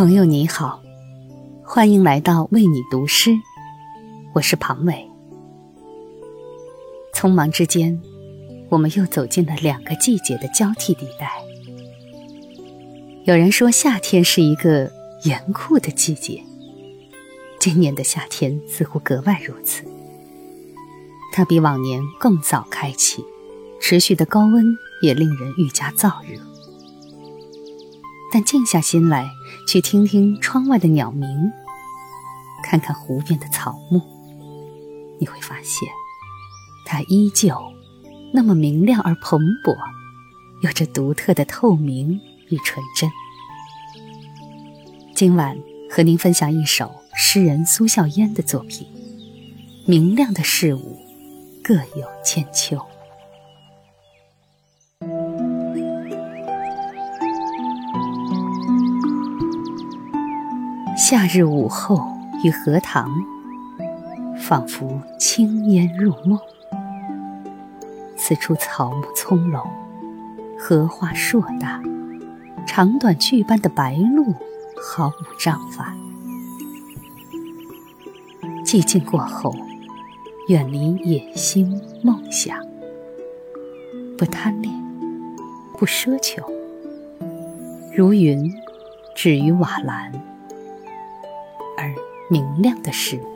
朋友你好，欢迎来到为你读诗，我是庞伟。匆忙之间，我们又走进了两个季节的交替地带。有人说夏天是一个严酷的季节，今年的夏天似乎格外如此。它比往年更早开启，持续的高温也令人愈加燥热。但静下心来，去听听窗外的鸟鸣，看看湖边的草木，你会发现，它依旧那么明亮而蓬勃，有着独特的透明与纯真。今晚和您分享一首诗人苏笑嫣的作品《明亮的事物各有千秋》。夏日午后于荷塘，仿佛轻烟入梦。此处草木葱茏，荷花硕大，长短句般的白鹭毫无章法。寂静过后，远离野心梦想，不贪恋，不奢求，如云止于瓦蓝。而明亮的事物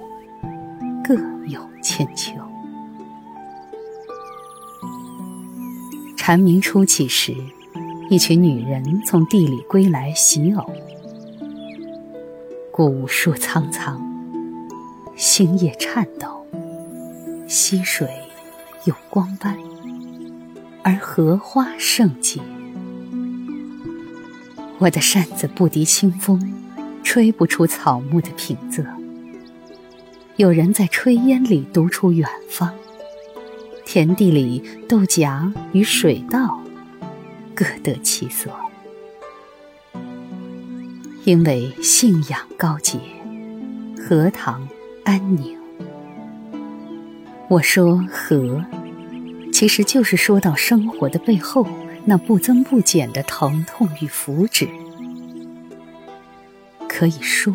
各有千秋。蝉鸣初起时，一群女人从地里归来洗藕。古树苍苍，星叶颤抖，溪水有光斑，而荷花盛极。我的扇子不敌清风。吹不出草木的平仄，有人在炊烟里读出远方。田地里豆荚与水稻各得其所，因为信仰高洁，荷塘安宁。我说荷，其实就是说到生活的背后那不增不减的疼痛与福祉。可以说，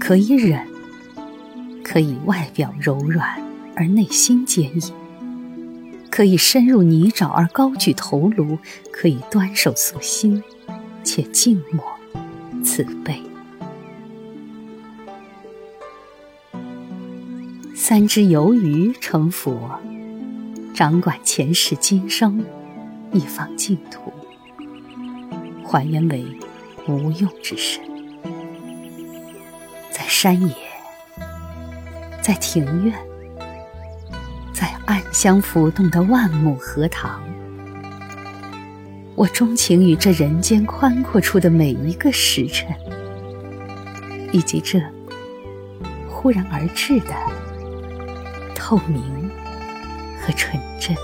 可以忍，可以外表柔软而内心坚硬；可以深入泥沼而高举头颅；可以端手塑心，且静默慈悲。三只游鱼成佛，掌管前世今生，一方净土，还原为无用之身。山野，在庭院，在暗香浮动的万亩荷塘，我钟情于这人间宽阔处的每一个时辰，以及这忽然而至的透明和纯真。